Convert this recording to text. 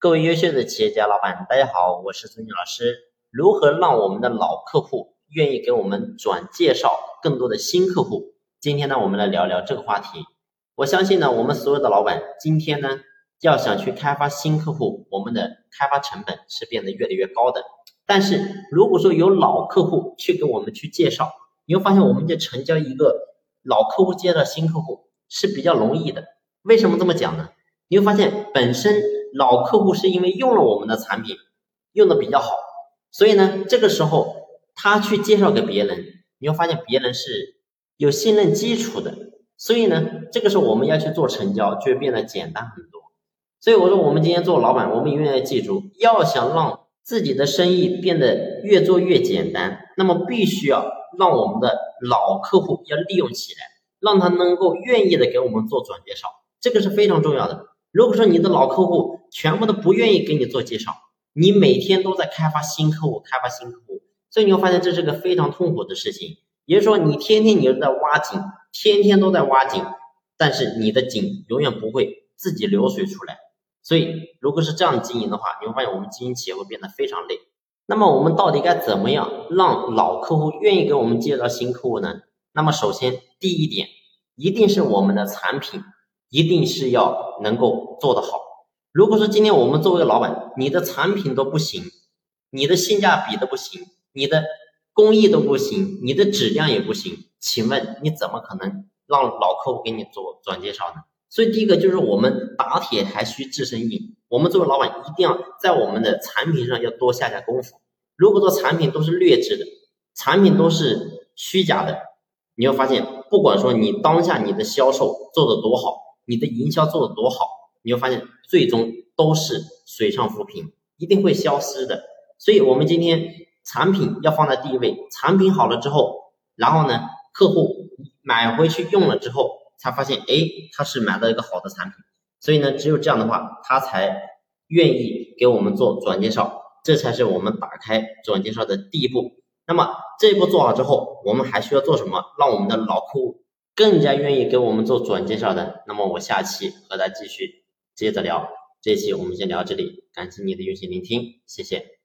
各位优秀的企业家老板，大家好，我是孙静老师。如何让我们的老客户愿意给我们转介绍更多的新客户？今天呢，我们来聊聊这个话题。我相信呢，我们所有的老板今天呢，要想去开发新客户，我们的开发成本是变得越来越高的。但是如果说有老客户去给我们去介绍，你会发现我们就成交一个老客户介绍新客户是比较容易的。为什么这么讲呢？你会发现本身。老客户是因为用了我们的产品，用的比较好，所以呢，这个时候他去介绍给别人，你会发现别人是有信任基础的，所以呢，这个时候我们要去做成交，就会变得简单很多。所以我说，我们今天做老板，我们永远要记住，要想让自己的生意变得越做越简单，那么必须要让我们的老客户要利用起来，让他能够愿意的给我们做转介绍，这个是非常重要的。如果说你的老客户，全部都不愿意给你做介绍，你每天都在开发新客户，开发新客户，所以你会发现这是个非常痛苦的事情。也就是说，你天天你都在挖井，天天都在挖井，但是你的井永远不会自己流水出来。所以，如果是这样经营的话，你会发现我们经营企业会变得非常累。那么，我们到底该怎么样让老客户愿意给我们介绍新客户呢？那么，首先第一点，一定是我们的产品一定是要能够做得好。如果说今天我们作为老板，你的产品都不行，你的性价比都不行，你的工艺都不行，你的质量也不行，请问你怎么可能让老客户给你做转介绍呢？所以第一个就是我们打铁还需自身硬，我们作为老板一定要在我们的产品上要多下下功夫。如果说产品都是劣质的，产品都是虚假的，你会发现，不管说你当下你的销售做的多好，你的营销做的多好。你会发现，最终都是水上浮萍，一定会消失的。所以，我们今天产品要放在第一位。产品好了之后，然后呢，客户买回去用了之后，才发现，哎，他是买到一个好的产品。所以呢，只有这样的话，他才愿意给我们做转介绍。这才是我们打开转介绍的第一步。那么这一步做好之后，我们还需要做什么？让我们的老客户更加愿意给我们做转介绍的。那么我下期和他继续。接着聊，这期我们先聊这里，感谢你的用心聆听，谢谢。